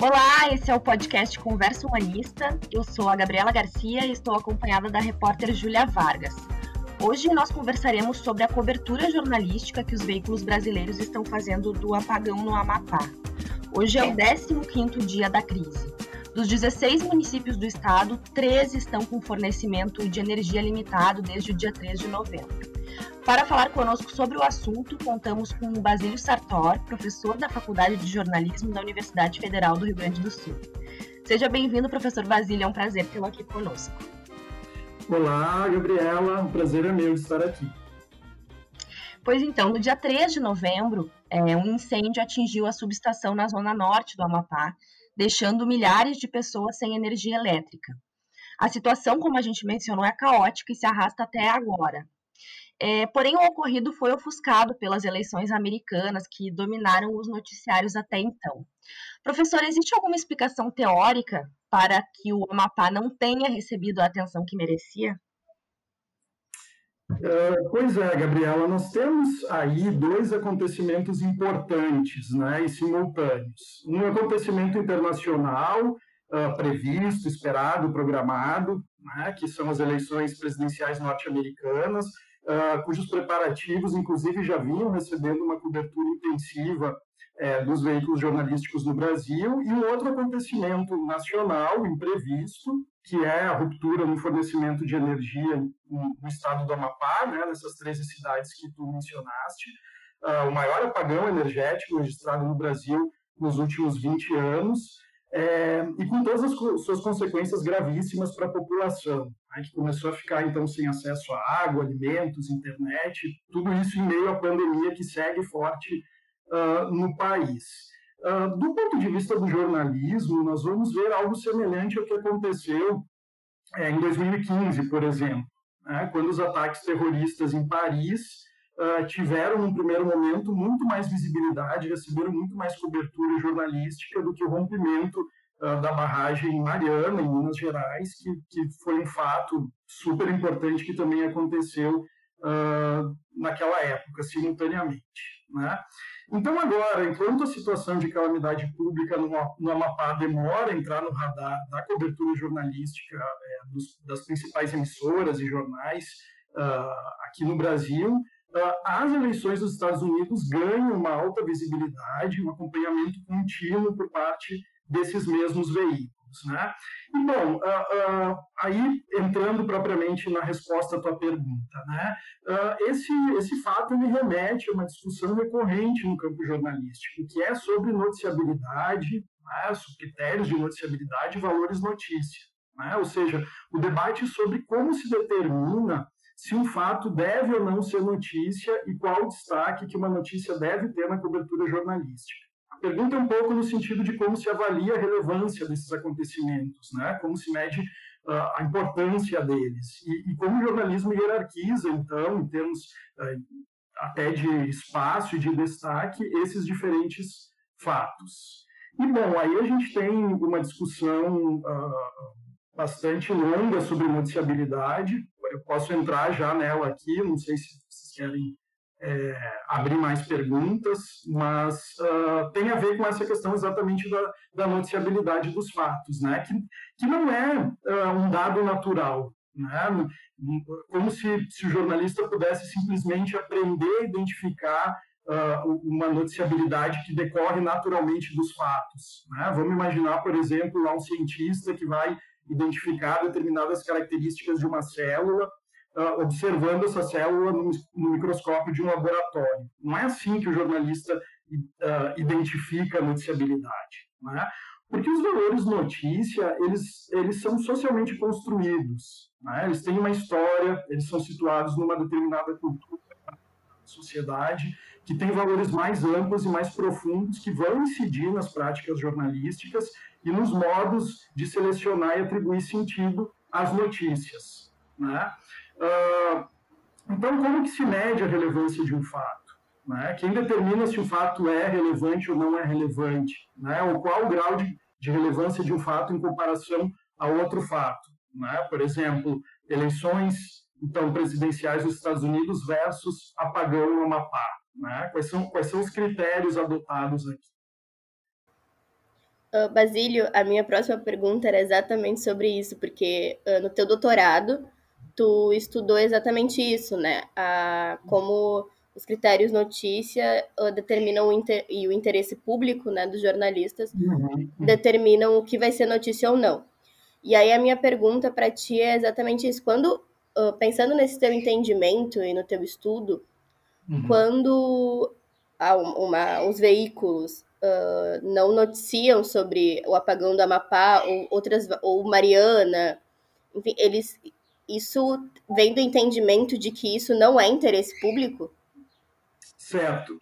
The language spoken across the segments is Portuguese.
Olá, esse é o podcast Conversa Humanista. Eu sou a Gabriela Garcia e estou acompanhada da repórter Júlia Vargas. Hoje nós conversaremos sobre a cobertura jornalística que os veículos brasileiros estão fazendo do apagão no Amapá. Hoje é o 15º dia da crise. Dos 16 municípios do estado, 13 estão com fornecimento de energia limitado desde o dia 3 de novembro. Para falar conosco sobre o assunto, contamos com o Basílio Sartor, professor da Faculdade de Jornalismo da Universidade Federal do Rio Grande do Sul. Seja bem-vindo, professor Basílio, é um prazer tê-lo aqui conosco. Olá, Gabriela, um prazer é meu estar aqui. Pois então, no dia 3 de novembro, é, um incêndio atingiu a subestação na zona norte do Amapá, deixando milhares de pessoas sem energia elétrica. A situação, como a gente mencionou, é caótica e se arrasta até agora. É, porém, o ocorrido foi ofuscado pelas eleições americanas que dominaram os noticiários até então. Professor, existe alguma explicação teórica para que o Amapá não tenha recebido a atenção que merecia? Uh, pois é, Gabriela, nós temos aí dois acontecimentos importantes né, e simultâneos. Um acontecimento internacional uh, previsto, esperado, programado, né, que são as eleições presidenciais norte-americanas, uh, cujos preparativos, inclusive, já vinham recebendo uma cobertura intensiva é, dos veículos jornalísticos no Brasil, e um outro acontecimento nacional imprevisto, que é a ruptura no fornecimento de energia no, estado do Amapá, né, nessas 13 cidades que tu mencionaste, uh, o maior apagão energético registrado no Brasil nos últimos 20 anos, é, e com todas as suas consequências gravíssimas para a população, né, que começou a ficar então sem acesso a água, alimentos, internet, tudo isso em meio à pandemia que segue forte uh, no país. Uh, do ponto de vista do jornalismo, nós vamos ver algo semelhante ao que aconteceu é, em 2015, por exemplo, né, quando os ataques terroristas em Paris uh, tiveram, num primeiro momento, muito mais visibilidade, receberam muito mais cobertura jornalística do que o rompimento uh, da barragem Mariana, em Minas Gerais, que, que foi um fato super importante que também aconteceu uh, naquela época, simultaneamente. Né? Então, agora, enquanto a situação de calamidade pública no, no Amapá demora a entrar no radar da cobertura jornalística é, dos, das principais emissoras e jornais uh, aqui no Brasil, as eleições dos Estados Unidos ganham uma alta visibilidade, um acompanhamento contínuo por parte desses mesmos veículos. Né? E, bom, uh, uh, aí entrando propriamente na resposta à tua pergunta, né? Uh, esse, esse fato me remete a uma discussão recorrente no campo jornalístico, que é sobre noticiabilidade, né? sobre critérios de noticiabilidade e valores notícia. Né? Ou seja, o debate sobre como se determina se um fato deve ou não ser notícia e qual o destaque que uma notícia deve ter na cobertura jornalística. A pergunta é um pouco no sentido de como se avalia a relevância desses acontecimentos, né? como se mede uh, a importância deles, e, e, como o jornalismo hierarquiza, então, em termos uh, até de espaço e de destaque, esses diferentes fatos. E, bom, aí a gente tem uma discussão uh, bastante longa sobre noticiabilidade, eu posso entrar já nela aqui, não sei se vocês querem é, abrir mais perguntas, mas uh, tem a ver com essa questão exatamente da, da noticiabilidade dos fatos, né? que, que não é uh, um dado natural, né? como se, se o jornalista pudesse simplesmente aprender a identificar uh, uma noticiabilidade que decorre naturalmente dos fatos. Né? Vamos imaginar, por exemplo, lá um cientista que vai identificar determinadas características de uma célula, uh, observando essa célula no, no, microscópio de um laboratório. Não é assim que o jornalista uh, identifica a noticiabilidade, né? Porque os valores notícia, eles, eles são socialmente construídos, né? eles têm uma história, eles são situados numa determinada cultura, sociedade, que tem valores mais amplos e mais profundos que vão incidir nas práticas jornalísticas e nos modos de selecionar e atribuir sentido às notícias. Né? Uh, então, como que se mede a relevância de um fato? Né? Quem determina se o fato é relevante ou não é relevante? Né? Ou qual o grau de, de relevância de um fato em comparação a outro fato? Né? Por exemplo, eleições então presidenciais dos Estados Unidos versus apagão no Amapá. Né? Quais, são, quais são os critérios adotados aqui? Uh, Basílio, a minha próxima pergunta era exatamente sobre isso, porque uh, no teu doutorado tu estudou exatamente isso, né? A, como os critérios notícia uh, determinam o inter, e o interesse público né, dos jornalistas uhum. determinam o que vai ser notícia ou não. E aí a minha pergunta para ti é exatamente isso. Quando, pensando nesse teu entendimento e no teu estudo, uhum. quando uma, os veículos uh, não noticiam sobre o apagão do Amapá ou outras ou Mariana, enfim, eles isso vem do entendimento de que isso não é interesse público? Certo.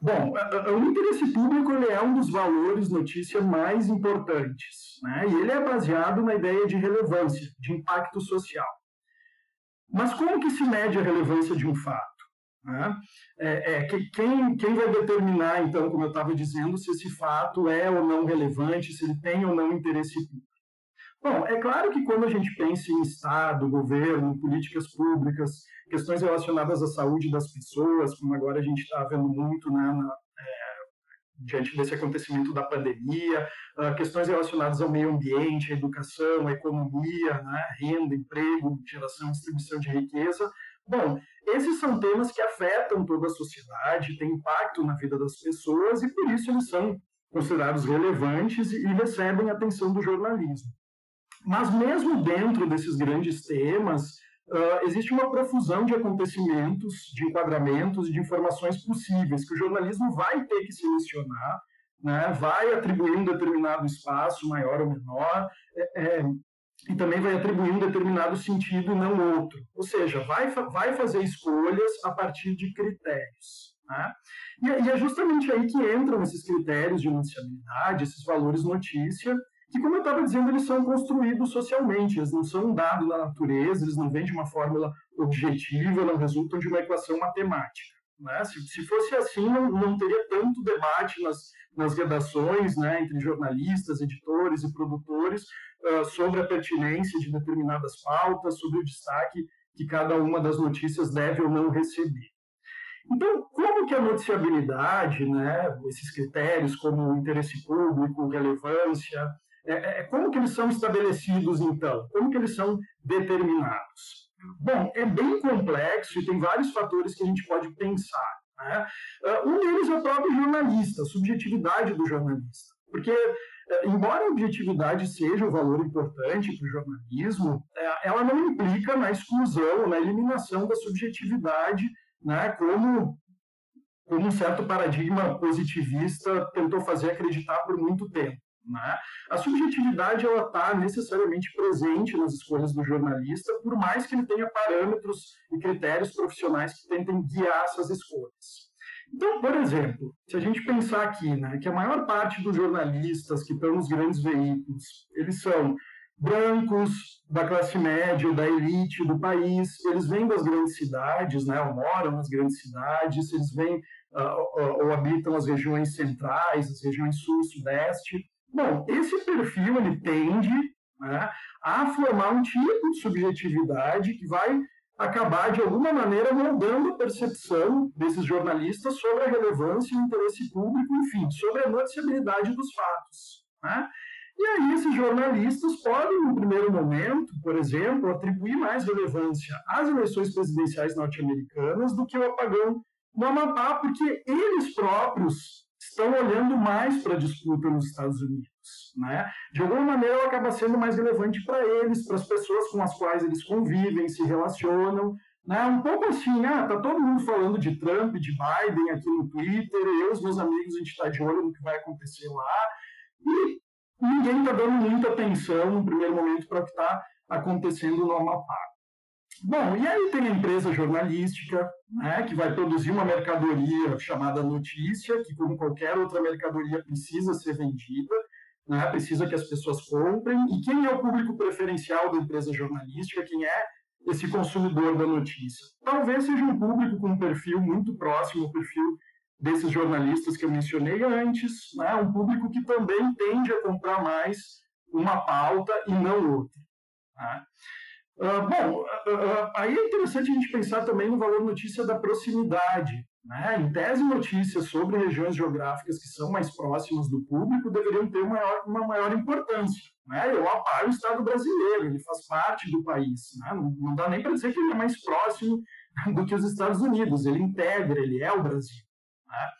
Bom, o interesse público ele é um dos valores notícia mais importantes, né? E ele é baseado na ideia de relevância, de impacto social. Mas como que se mede a relevância de um fato? Né? É, é, quem, quem vai determinar, então, como eu estava dizendo, se esse fato é ou não relevante, se ele tem ou não interesse público? Bom, é claro que quando a gente pensa em Estado, governo, políticas públicas, questões relacionadas à saúde das pessoas, como agora a gente está vendo muito né, na, é, diante desse acontecimento da pandemia, uh, questões relacionadas ao meio ambiente, à educação, à economia, né, renda, emprego, geração e distribuição de riqueza, Bom, esses são temas que afetam toda a sociedade, têm impacto na vida das pessoas e por isso eles são considerados relevantes e recebem atenção do jornalismo. Mas mesmo dentro desses grandes temas, uh, existe uma profusão de acontecimentos, de enquadramentos e de informações possíveis que o jornalismo vai ter que selecionar, né, vai atribuir um determinado espaço, maior ou menor, é, é, e também vai atribuir um determinado sentido e não outro. Ou seja, vai, vai fazer escolhas a partir de critérios. Né? E, e, é justamente aí que entram esses critérios de noticiabilidade, esses valores notícia, que, como eu estava dizendo, eles são construídos socialmente, eles não são um dado da natureza, eles não vêm de uma fórmula objetiva, não resultam de uma equação matemática. Né? Se, se fosse assim, não, não teria tanto debate nas, nas redações, né, entre jornalistas, editores e produtores, uh, sobre a pertinência de determinadas pautas, sobre o destaque que cada uma das notícias deve ou não receber. Então, como que a noticiabilidade, né, esses critérios como interesse público, relevância, é, é, é, como que eles são estabelecidos, então? Como que eles são determinados? Bom, é bem complexo e tem vários fatores que a gente pode pensar. Né? Uh, um deles é o próprio jornalista, a subjetividade do jornalista. Porque, embora a objetividade seja um valor importante para o jornalismo, uh, ela não implica na exclusão, na eliminação da subjetividade, né, como, como um certo paradigma positivista tentou fazer acreditar por muito tempo. Né? A subjetividade ela está necessariamente presente nas escolhas do jornalista, por mais que ele tenha parâmetros e critérios profissionais que tentem guiar essas escolhas. Então, por exemplo, se a gente pensar aqui, né, que a maior parte dos jornalistas que estão nos grandes veículos, eles são brancos, da classe média, da elite do país, eles vêm das grandes cidades, né, ou moram nas grandes cidades, eles vêm uh, ou, habitam as regiões centrais, as regiões sul, sudeste, Bom, esse perfil ele tende né, a formar um tipo de subjetividade que vai acabar, de alguma maneira, moldando a percepção desses jornalistas sobre a relevância e o interesse público, enfim, sobre a noticiabilidade dos fatos. Né? E aí esses jornalistas podem, no primeiro momento, por exemplo, atribuir mais relevância às eleições presidenciais norte-americanas do que ao apagão no Amapá, porque eles próprios estão olhando mais para a disputa nos Estados Unidos. Né? De alguma maneira, ela acaba sendo mais relevante para eles, para as pessoas com as quais eles convivem, se relacionam. Né? Um pouco assim, ah, tá todo mundo falando de Trump, de Biden aqui no Twitter, eu os meus amigos, a gente está de olho no que vai acontecer lá, e ninguém está dando muita atenção no primeiro momento para o que está acontecendo no Amapá. Bom, e aí tem a empresa jornalística, né, que vai produzir uma mercadoria chamada notícia, que, como qualquer outra mercadoria, precisa ser vendida, né, precisa que as pessoas comprem. E quem é o público preferencial da empresa jornalística? Quem é esse consumidor da notícia? Talvez seja um público com um perfil muito próximo ao perfil desses jornalistas que eu mencionei antes, né, um público que também tende a comprar mais uma pauta e não outra. Né? Uh, bom, uh, uh, aí é interessante a gente pensar também no valor notícia da proximidade. Né? Em tese, notícias sobre regiões geográficas que são mais próximas do público deveriam ter maior, uma maior importância. Né? Eu apoio o Estado brasileiro, ele faz parte do país. Né? Não, não dá nem para dizer que ele é mais próximo do que os Estados Unidos, ele integra, ele é o Brasil. Né?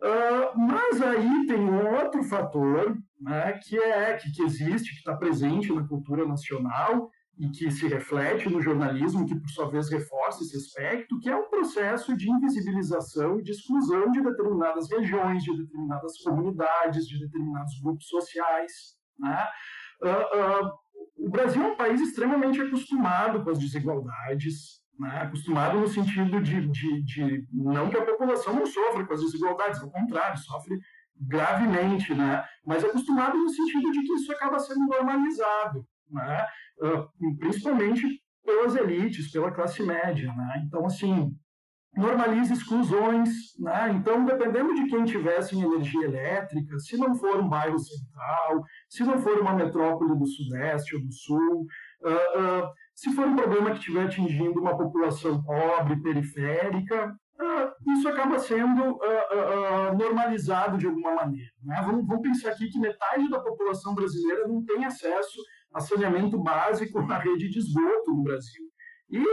Uh, mas aí tem um outro fator né, que é que, que existe, que está presente na cultura nacional, e que se reflete no jornalismo, que por sua vez reforça esse aspecto, que é um processo de invisibilização e de exclusão de determinadas regiões, de determinadas comunidades, de determinados grupos sociais. Né? Uh, uh, o Brasil é um país extremamente acostumado com as desigualdades, né? acostumado no sentido de, de, de, não que a população não sofra com as desigualdades, ao contrário, sofre gravemente, né? mas acostumado no sentido de que isso acaba sendo normalizado né? Uh, principalmente pelas elites, pela classe média. Né? Então, assim, normaliza exclusões. Né? Então, dependendo de quem tivesse em energia elétrica, se não for um bairro central, se não for uma metrópole do Sudeste ou do Sul, uh, uh, se for um problema que estiver atingindo uma população pobre, periférica, uh, isso acaba sendo normalizado de alguma maneira. Né? Vamos, vamos pensar aqui que metade da população brasileira não tem acesso a saneamento básico na rede de esgoto no Brasil. E,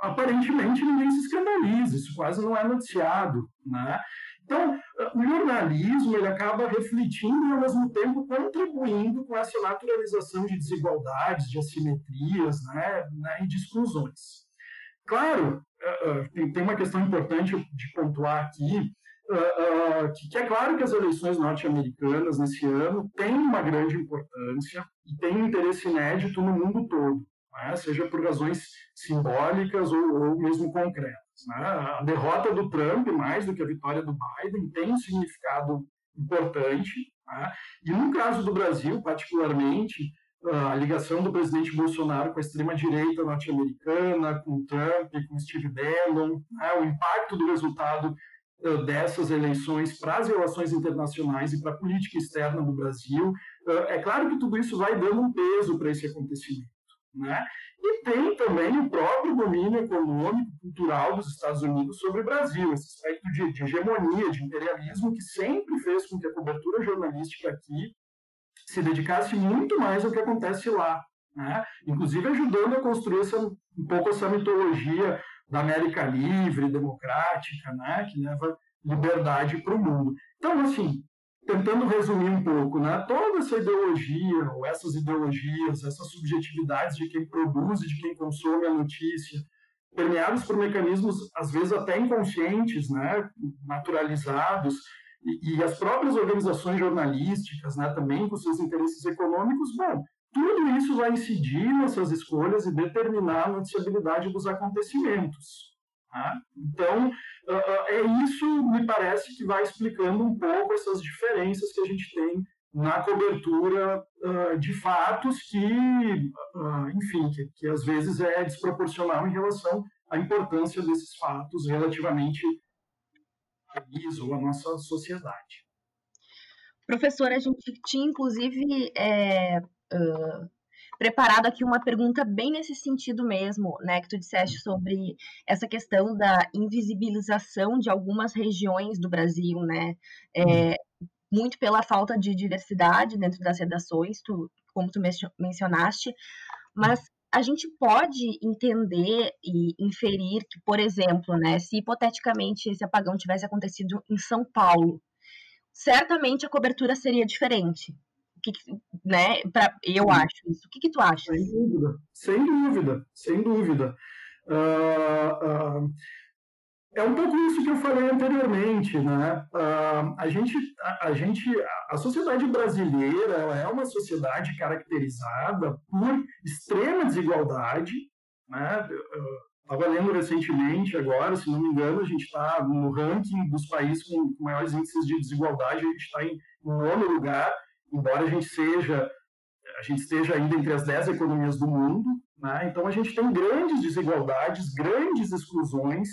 aparentemente, ninguém se escandaliza, isso quase não é noticiado. Né? Então, o jornalismo ele acaba refletindo e, ao mesmo tempo, contribuindo com essa naturalização de desigualdades, de assimetrias né, né, e de exclusões. Claro, eh, eh, tem uma questão importante de pontuar aqui, uh, que, que, é claro que as eleições norte-americanas nesse ano têm uma grande importância e têm um interesse inédito no mundo todo, né? seja por razões simbólicas ou, ou mesmo concretas. Né? A derrota do Trump, mais do que a vitória do Biden, tem um significado importante. Né? E no caso do Brasil, particularmente, a ligação do presidente Bolsonaro com a extrema-direita norte-americana, com Trump, com Steve Bannon, né? o impacto do resultado dessas eleições para as relações internacionais e para a política externa do Brasil. Eh, é claro que tudo isso vai dando um peso para esse acontecimento. Né? E tem também o próprio domínio econômico, cultural dos Estados Unidos sobre o Brasil, esse aspecto de, de hegemonia, de imperialismo, que sempre fez com que a cobertura jornalística aqui se dedicasse muito mais ao que acontece lá. Né? Inclusive ajudando a construir essa, um pouco essa mitologia da América livre, democrática, né, que leva liberdade para o mundo. Então, assim, tentando resumir um pouco, né, toda essa ideologia, ou essas ideologias, essas subjetividades de quem produz e de quem consome a notícia, permeados por mecanismos, às vezes até inconscientes, né, naturalizados, e, e as próprias organizações jornalísticas, né, também com seus interesses econômicos, bom, tudo isso vai incidir nessas escolhas e determinar a noticiabilidade dos acontecimentos. Tá? Então, é isso, me parece, que vai explicando um pouco essas diferenças que a gente tem na cobertura de fatos que, enfim, que, que às vezes é desproporcional em relação à importância desses fatos relativamente a país ou à nossa sociedade. Professora, a gente tinha, inclusive, é, uh, preparado aqui uma pergunta bem nesse sentido mesmo, né, que tu disseste sobre essa questão da invisibilização de algumas regiões do Brasil, né, é, muito pela falta de diversidade dentro das redações, tu, como tu mencionaste, mas a gente pode entender e inferir que, por exemplo, né, se hipoteticamente esse apagão tivesse acontecido em São Paulo, certamente a cobertura seria diferente, que, né, pra, eu acho isso. O que, que tu acha? Sem dúvida, sem dúvida, sem dúvida. Uh, uh, é um pouco isso que eu falei anteriormente, né? Uh, a gente, a, a, gente, a sociedade brasileira é uma sociedade caracterizada por extrema desigualdade, né? Estava lendo recentemente, agora, se não me engano, a gente está no ranking dos países com maiores índices de desigualdade, a gente está em nono lugar, embora a gente seja a gente esteja ainda entre as dez economias do mundo, né? então a gente tem grandes desigualdades, grandes exclusões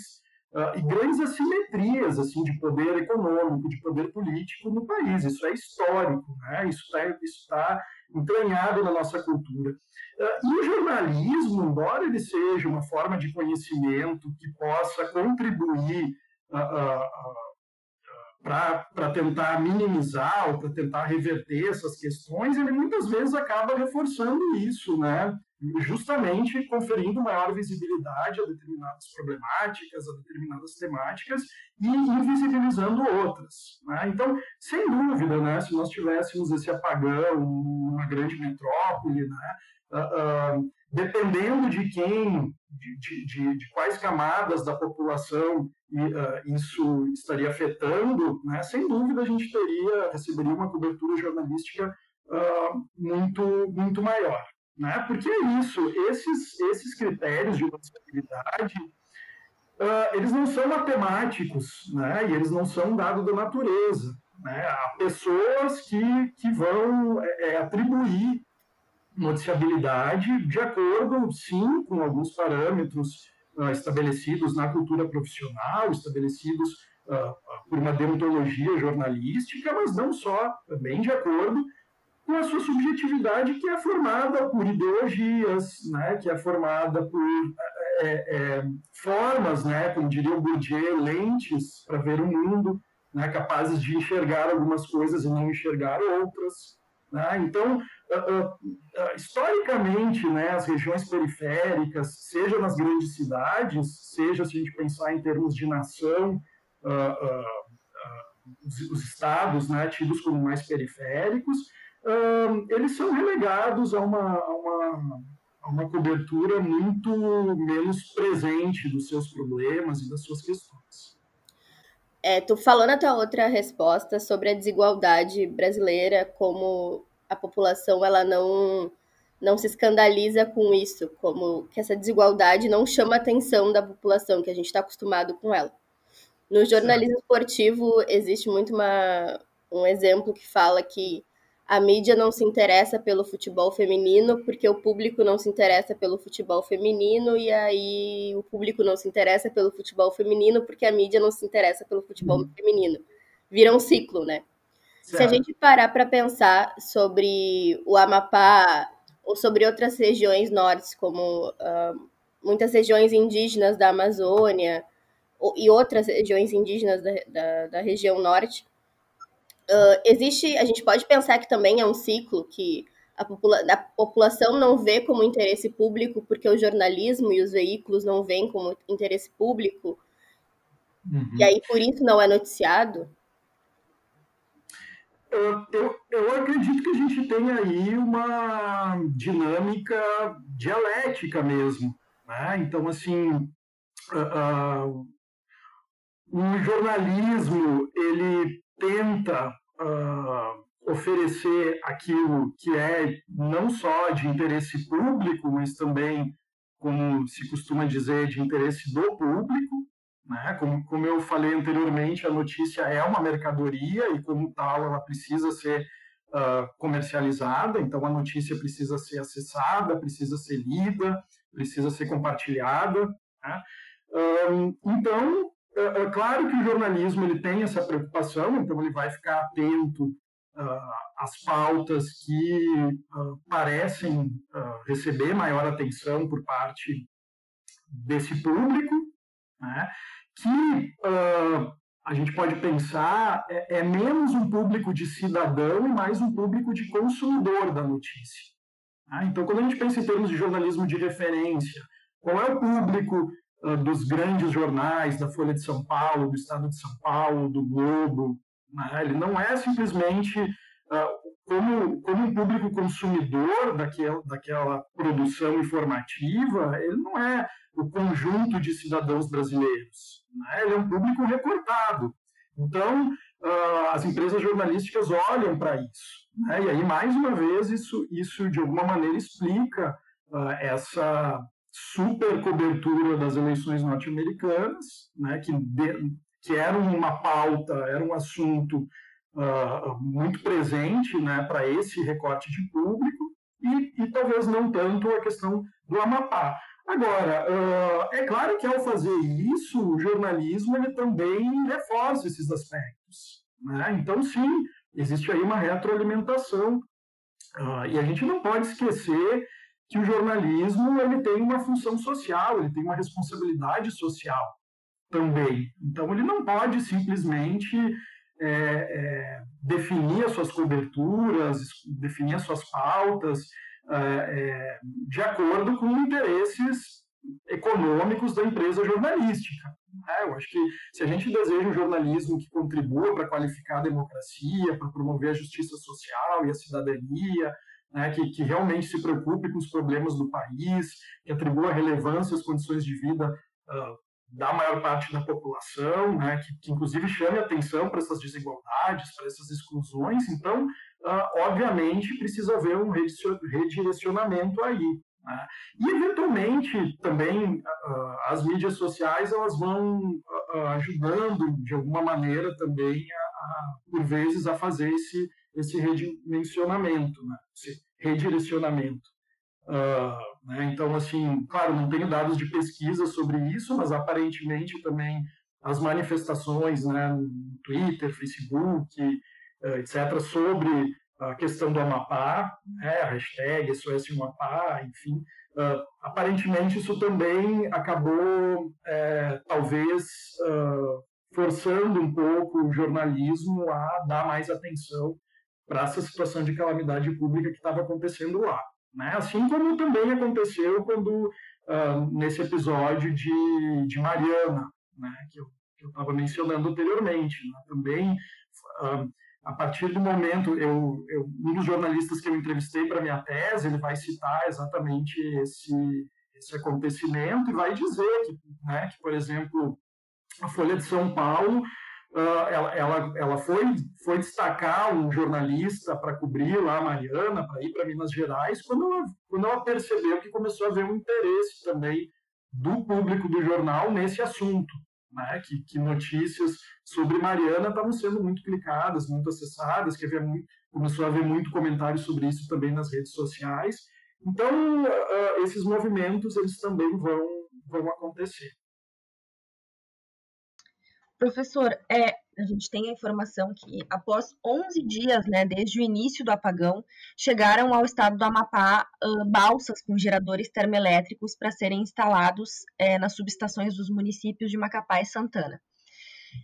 uh, e grandes assimetrias assim de poder econômico, de poder político no país. Isso é histórico, né? isso está tá entranhado na nossa cultura. Uh, e o jornalismo, embora ele seja uma forma de conhecimento que possa contribuir para tentar minimizar ou para tentar reverter essas questões, ele muitas vezes acaba reforçando isso, né? justamente conferindo maior visibilidade a determinadas problemáticas, a determinadas temáticas e invisibilizando outras. Né? Então, sem dúvida, né, se nós tivéssemos esse apagão numa grande metrópole, né, uh, uh, dependendo de quem, de, de, de, de, quais camadas da população uh, isso estaria afetando, né, sem dúvida a gente teria, receberia uma cobertura jornalística muito, muito maior. Né? Porque é isso, esses, esses critérios de noticiabilidade, uh, eles não são matemáticos, né? e eles não são dados da natureza. Né? Há pessoas que, que vão é, é, atribuir noticiabilidade de acordo, sim, com alguns parâmetros uh, estabelecidos na cultura profissional, estabelecidos uh, por uma deontologia jornalística, mas não só, também de acordo com a sua subjetividade que é formada por ideologias, né, que é formada por é, é, formas, né, como diria o Bourdieu, lentes para ver o mundo, né, capazes de enxergar algumas coisas e não enxergar outras. Né? Então, uh, uh, historicamente, né, as regiões periféricas, seja nas grandes cidades, seja se a gente pensar em termos de nação, os, os, estados né, tidos como mais periféricos, eles são relegados a uma, a uma, a uma cobertura muito menos presente dos seus problemas e das suas questões. É, tu falou na tua outra resposta sobre a desigualdade brasileira, como a população ela não não se escandaliza com isso, como que essa desigualdade não chama a atenção da população, que a gente está acostumado com ela. No jornalismo esportivo existe muito uma, um exemplo que fala que a mídia não se interessa pelo futebol feminino porque o público não se interessa pelo futebol feminino e aí o público não se interessa pelo futebol feminino porque a mídia não se interessa pelo futebol uhum. feminino. Vira um ciclo, né? Certo. Se a gente parar para pensar sobre o Amapá ou sobre outras regiões norte, como uh, muitas regiões indígenas da Amazônia e outras regiões indígenas da, da, da região norte, Uh, existe, a gente pode pensar que também é um ciclo que a, popula a, população não vê como interesse público porque o jornalismo e os veículos não veem como interesse público uhum. e aí por isso não é noticiado? Eu, eu, eu, acredito que a gente tem aí uma dinâmica dialética mesmo. Né? Então, assim, uh, uh, o jornalismo ele tenta uh, oferecer aquilo que é não só de interesse público, mas também, como se costuma dizer, de interesse do público. Né? Como, como eu falei anteriormente, a notícia é uma mercadoria e, como tal, ela precisa ser uh, comercializada, então a notícia precisa ser acessada, precisa ser lida, precisa ser compartilhada. Né? Um, então, é, é, claro que o jornalismo ele tem essa preocupação, então ele vai ficar atento uh, às pautas que uh, parecem uh, receber maior atenção por parte desse público, né, que a gente pode pensar é, é, menos um público de cidadão e mais um público de consumidor da notícia. Né? Então, quando a gente pensa em termos de jornalismo de referência, qual é o público dos grandes jornais, da Folha de São Paulo, do Estado de São Paulo, do Globo. Né? Ele não é simplesmente uh, como, como um público consumidor daquela, daquela produção informativa, ele não é o conjunto de cidadãos brasileiros. Né? Ele é um público recortado. Então, uh, as empresas jornalísticas olham para isso. Né? E aí, mais uma vez, isso, isso de alguma maneira explica uh, essa super cobertura das eleições norte-americanas, né, que, que era uma pauta, era um assunto uh, muito presente né, para esse recorte de público, e, e, talvez não tanto a questão do Amapá. Agora, uh, é claro que ao fazer isso, o jornalismo ele também reforça esses aspectos. Né? Então, sim, existe aí uma retroalimentação, uh, e a gente não pode esquecer que o jornalismo ele tem uma função social, ele tem uma responsabilidade social. também. Então, ele não pode simplesmente é, é, definir as suas coberturas, definir as suas pautas é, é, de acordo com interesses econômicos da empresa jornalística. É, eu acho que se a gente deseja um jornalismo que contribua para qualificar a democracia, para promover a justiça social e a cidadania, né, que, que, realmente se preocupe com os problemas do país, que atribua relevância às condições de vida uh, da maior parte da população, né, que, que, inclusive chame atenção para essas desigualdades, para essas exclusões. Então, uh, obviamente, precisa haver um redirecionamento aí. Né? E, eventualmente, também uh, as mídias sociais elas vão uh, ajudando, de alguma maneira, também, a, a, por vezes, a fazer esse, esse redimensionamento, né? esse redirecionamento. Uh, né? Então, assim, claro, não tenho dados de pesquisa sobre isso, mas aparentemente também as manifestações né, no Twitter, Facebook, etc., sobre a questão do Amapá, né, a hashtag SOS Amapá, enfim, uh, aparentemente isso também acabou, é, talvez, uh, forçando um pouco o jornalismo a dar mais atenção para essa situação de calamidade pública que estava acontecendo lá. Né? Assim como também aconteceu quando, uh, nesse episódio de, de Mariana, né, que eu estava mencionando anteriormente. Né? Também a partir do momento, eu, eu, um dos jornalistas que eu entrevistei para minha tese, ele vai citar exatamente esse, esse acontecimento e vai dizer que, né, que por exemplo, a Folha de São Paulo, uh, ela, ela, ela foi, foi destacar um jornalista para cobrir lá a Mariana, para ir para Minas Gerais, quando ela, quando ela percebeu que começou a haver um interesse também do público do jornal nesse assunto né, que, que, notícias sobre Mariana estavam sendo muito clicadas, muito acessadas, que havia muito, começou a haver muito comentário sobre isso também nas redes sociais. Então, uh, esses movimentos eles também vão, vão acontecer. Professor, é, a gente tem a informação que após 11 dias, né, desde o início do apagão, chegaram ao estado do Amapá uh, balsas com geradores termoelétricos para serem instalados é, nas subestações dos municípios de Macapá e Santana.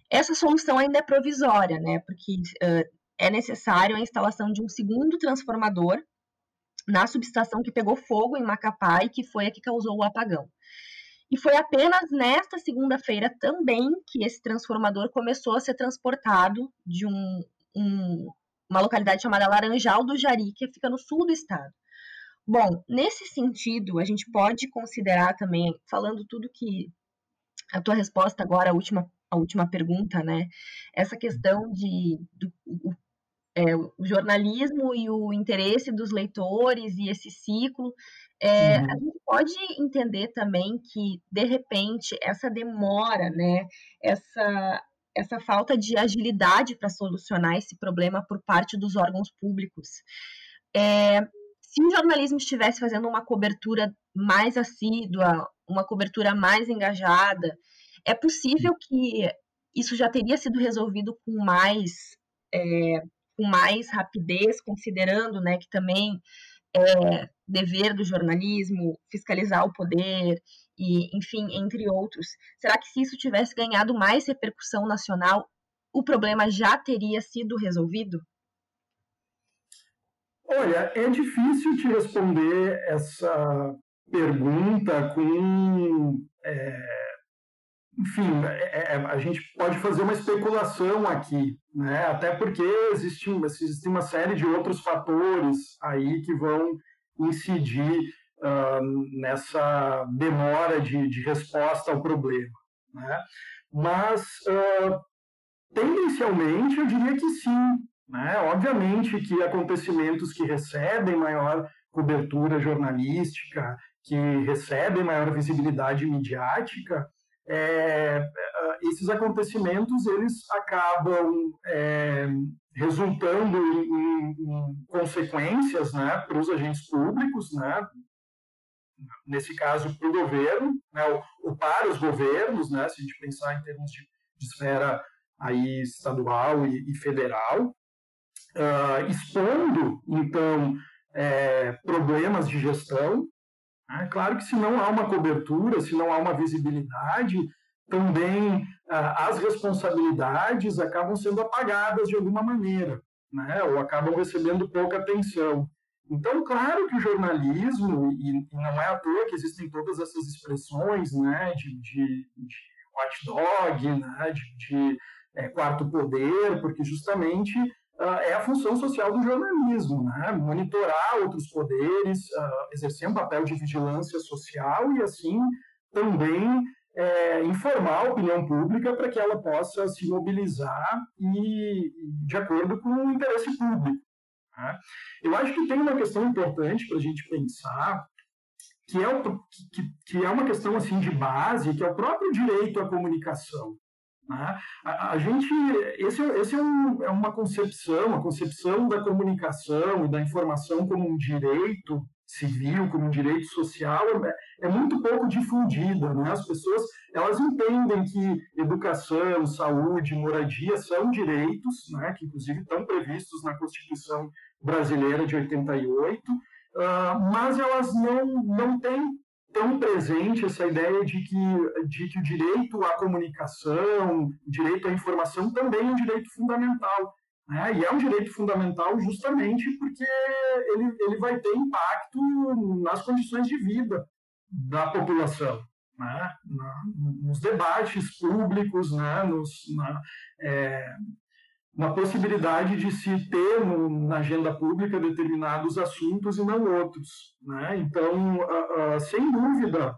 Essa solução ainda é provisória, né, porque uh, é necessário a instalação de um segundo transformador na subestação que pegou fogo em Macapá e que foi a que causou o apagão. E foi apenas nesta segunda-feira também que esse transformador começou a ser transportado de um, um, uma localidade chamada Laranjal do Jari, que fica no sul do estado. Bom, nesse sentido, a gente pode considerar também, falando tudo que a tua resposta agora, a última, a última pergunta, né? Essa questão de do, o, é, o jornalismo e o interesse dos leitores e esse ciclo é, uhum. A gente pode entender também que, de repente, essa demora, né, essa, essa falta de agilidade para solucionar esse problema por parte dos órgãos públicos. É, se o jornalismo estivesse fazendo uma cobertura mais assídua, uma cobertura mais engajada, é possível que isso já teria sido resolvido com mais, é, com mais rapidez, considerando né, que também é dever do jornalismo fiscalizar o poder e, enfim, entre outros. Será que se isso tivesse ganhado mais repercussão nacional, o problema já teria sido resolvido? Olha, é difícil te responder essa pergunta com. É, enfim, é, é, a gente pode fazer uma especulação aqui, né? até porque existe, existe uma série de outros fatores aí que vão incidir uh, nessa demora de, de, resposta ao problema. Né? Mas, uh, tendencialmente, eu diria que sim. Né? Obviamente que acontecimentos que recebem maior cobertura jornalística, que recebem maior visibilidade midiática, é, esses acontecimentos eles acabam é, resultando em, em, consequências né, para os agentes públicos, né, nesse caso para o governo, né, ou, para os governos, né, se a gente pensar em termos de, de esfera aí estadual e, e federal, uh, expondo então é, problemas de gestão. É claro que se não há uma cobertura, se não há uma visibilidade, também as responsabilidades acabam sendo apagadas de alguma maneira, né? ou acabam recebendo pouca atenção. Então, claro que o jornalismo, e, não é à toa que existem todas essas expressões né, de, de, de watchdog, né, de, de é, quarto poder, porque justamente é a função social do jornalismo, né, monitorar outros poderes, uh, exercer um papel de vigilância social e, assim, também é, informar a opinião pública para que ela possa se mobilizar e de acordo com o interesse público. Né? Eu acho que tem uma questão importante para a gente pensar, que é, que, que, é uma questão assim de base, que é o próprio direito à comunicação. Né? A, a, gente, esse, esse é, um, é uma concepção, a concepção da comunicação e da informação como um direito civil, como um direito social, é, é muito pouco difundida. Né? As pessoas elas entendem que educação, saúde, moradia são direitos, né? que inclusive estão previstos na Constituição Brasileira de 88, uh, ah, mas elas não, não têm tão presente essa ideia de que, de que o direito à comunicação, o direito à informação também é um direito fundamental. Né? E é um direito fundamental justamente porque ele, ele vai ter impacto nas condições de vida da população. Né? Nos debates públicos, né? Nos, na, é, na possibilidade de se ter no, na agenda pública determinados assuntos e não outros. Né? Então, uh, uh, sem dúvida,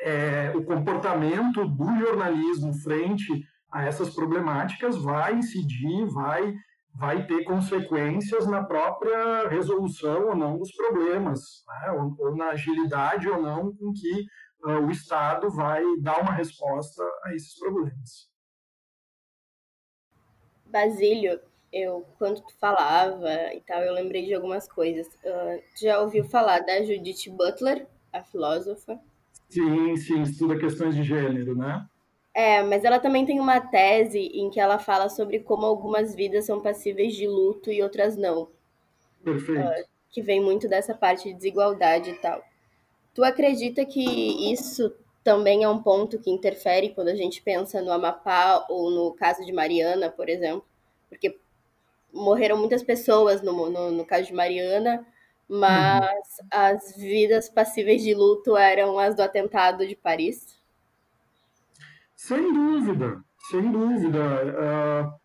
é, o comportamento do jornalismo frente a essas problemáticas vai incidir, vai, vai ter consequências na própria resolução ou não dos problemas, né? ou, ou, na agilidade ou não com que uh, o Estado vai dar uma resposta a esses problemas. Basílio, eu quando tu falava e tal, eu lembrei de algumas coisas. Uh, já ouviu falar da Judith Butler, a filósofa? Sim, sim, estuda questões de gênero, né? É, mas ela também tem uma tese em que ela fala sobre como algumas vidas são passíveis de luto e outras não. Perfeito. Uh, que vem muito dessa parte de desigualdade e tal. Tu acredita que isso também é um ponto que interfere quando a gente pensa no Amapá ou no caso de Mariana, por exemplo, porque morreram muitas pessoas no, no, no caso de Mariana, mas uhum. as vidas passíveis de luto eram as do atentado de Paris? Sem dúvida, sem dúvida.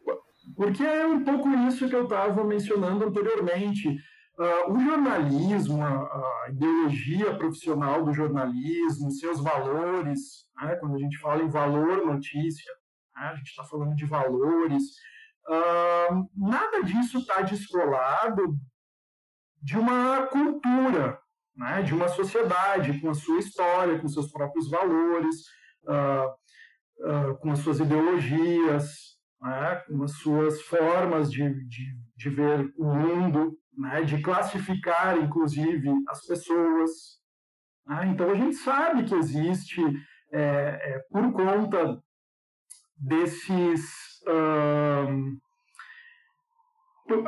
Uh, porque é um pouco isso que eu estava mencionando anteriormente. Uh, o jornalismo, a, a, ideologia profissional do jornalismo, seus valores, né, quando a gente fala em valor notícia, né, a gente está falando de valores, uh, nada disso está descolado de uma cultura, né, de uma sociedade com a sua história, com seus próprios valores, uh, com as suas ideologias, né, com as suas formas de, de, de ver o mundo né, de classificar, inclusive, as pessoas. Né? Então, a gente sabe que existe, é, é, por conta desses.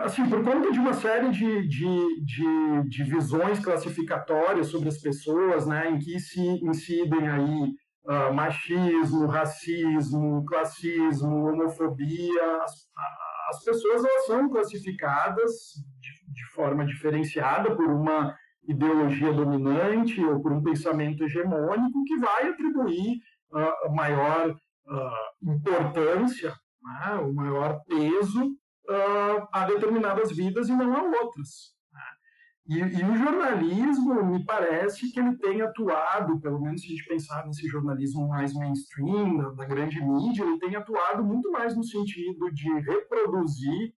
assim, por conta de uma série de, de, de, de, visões classificatórias sobre as pessoas, né, em que se incidem aí uh, machismo, racismo, classismo, homofobia, as, as pessoas elas são classificadas de, forma diferenciada por uma ideologia dominante ou por um pensamento hegemônico que vai atribuir uh, maior uh, importância, né, o maior peso uh, a determinadas vidas e não a outras. E, e, o jornalismo, me parece que ele tem atuado, pelo menos se a gente pensar nesse jornalismo mais mainstream, da, da grande mídia, ele tem atuado muito mais no sentido de reproduzir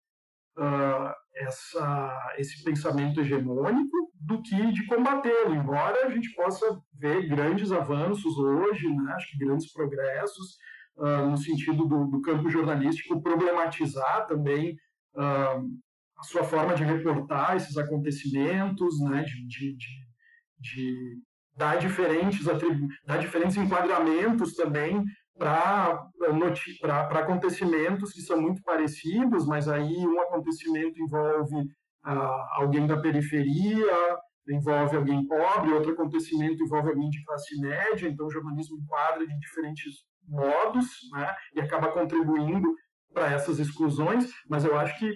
uh, essa, esse pensamento hegemônico do que de combatê-lo, embora a gente possa ver grandes avanços hoje, né, acho que grandes progressos, uh, no sentido do, do, campo jornalístico problematizar também uh, a sua forma de reportar esses acontecimentos, né, de, de, de, de dar, diferentes dar diferentes enquadramentos também para acontecimentos que são muito parecidos, mas aí um acontecimento envolve ah, alguém da periferia, envolve alguém pobre, outro acontecimento envolve alguém de classe média, então o jornalismo enquadra de diferentes modos, né, e acaba contribuindo para essas exclusões, mas eu acho que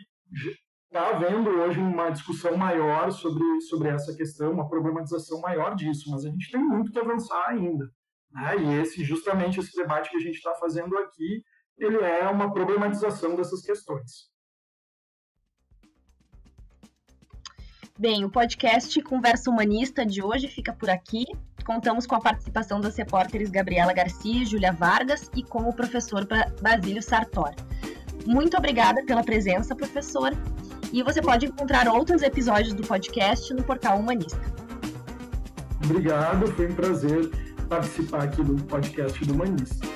está havendo hoje uma discussão maior sobre, sobre essa questão, uma problematização maior disso, mas a gente tem muito que avançar ainda. Né? E esse justamente esse debate que a gente está fazendo aqui, ele é uma problematização dessas questões. Bem, o podcast Conversa Humanista de hoje fica por aqui. Contamos com a participação das repórteres Gabriela Garcia e Júlia Vargas e com o professor Basílio Sartori. Muito obrigada pela presença, professor. E você pode encontrar outros episódios do podcast no portal Humanista. Obrigado, foi um prazer participar aqui do podcast do Humanista.